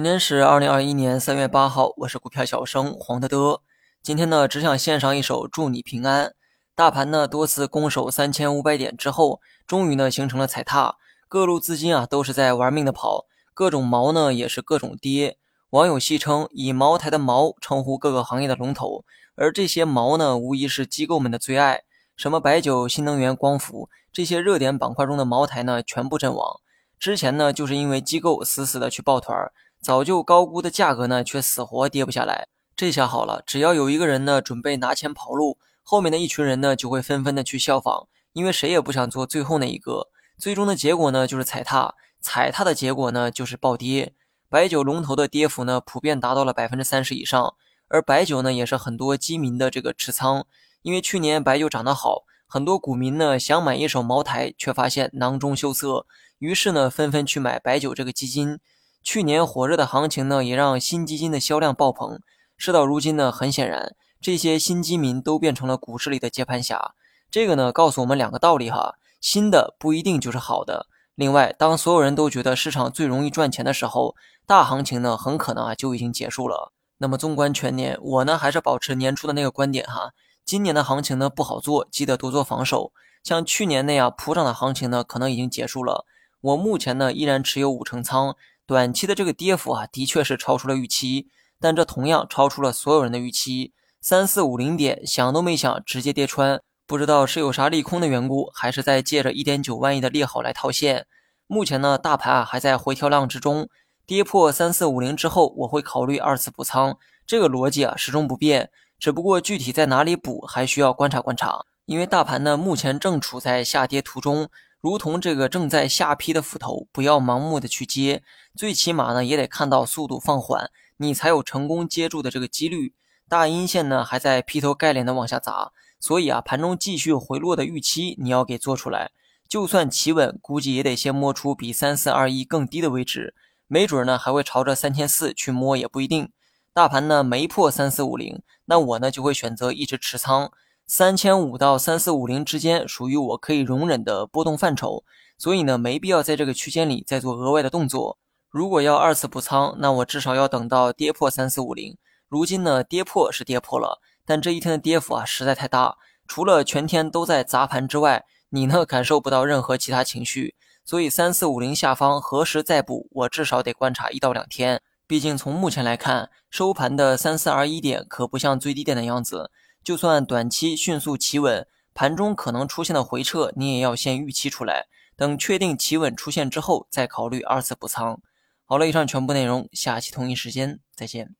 今天是二零二一年三月八号，我是股票小生黄德德。今天呢，只想献上一首祝你平安。大盘呢多次攻守三千五百点之后，终于呢形成了踩踏，各路资金啊都是在玩命的跑，各种毛呢也是各种跌。网友戏称以茅台的毛称呼各个行业的龙头，而这些毛呢无疑是机构们的最爱，什么白酒、新能源、光伏这些热点板块中的茅台呢全部阵亡。之前呢就是因为机构死死的去抱团儿。早就高估的价格呢，却死活跌不下来。这下好了，只要有一个人呢准备拿钱跑路，后面的一群人呢就会纷纷的去效仿，因为谁也不想做最后那一个。最终的结果呢就是踩踏，踩踏的结果呢就是暴跌。白酒龙头的跌幅呢普遍达到了百分之三十以上，而白酒呢也是很多基民的这个持仓，因为去年白酒涨得好，很多股民呢想买一手茅台，却发现囊中羞涩，于是呢纷纷去买白酒这个基金。去年火热的行情呢，也让新基金的销量爆棚。事到如今呢，很显然，这些新基民都变成了股市里的接盘侠。这个呢，告诉我们两个道理哈：新的不一定就是好的。另外，当所有人都觉得市场最容易赚钱的时候，大行情呢，很可能啊就已经结束了。那么，纵观全年，我呢还是保持年初的那个观点哈：今年的行情呢不好做，记得多做防守。像去年那样普涨的行情呢，可能已经结束了。我目前呢依然持有五成仓。短期的这个跌幅啊，的确是超出了预期，但这同样超出了所有人的预期。三四五零点，想都没想，直接跌穿，不知道是有啥利空的缘故，还是在借着一点九万亿的利好来套现。目前呢，大盘啊还在回调浪之中，跌破三四五零之后，我会考虑二次补仓，这个逻辑啊始终不变，只不过具体在哪里补，还需要观察观察。因为大盘呢目前正处在下跌途中。如同这个正在下劈的斧头，不要盲目的去接，最起码呢也得看到速度放缓，你才有成功接住的这个几率。大阴线呢还在劈头盖脸的往下砸，所以啊盘中继续回落的预期你要给做出来。就算企稳，估计也得先摸出比三四二一更低的位置，没准呢还会朝着三千四去摸也不一定。大盘呢没破三四五零，那我呢就会选择一直持仓。三千五到三四五零之间属于我可以容忍的波动范畴，所以呢，没必要在这个区间里再做额外的动作。如果要二次补仓，那我至少要等到跌破三四五零。如今呢，跌破是跌破了，但这一天的跌幅啊实在太大，除了全天都在砸盘之外，你呢感受不到任何其他情绪。所以三四五零下方何时再补，我至少得观察一到两天。毕竟从目前来看，收盘的三四二一点可不像最低点的样子。就算短期迅速企稳，盘中可能出现的回撤，你也要先预期出来。等确定企稳出现之后，再考虑二次补仓。好了，以上全部内容，下期同一时间再见。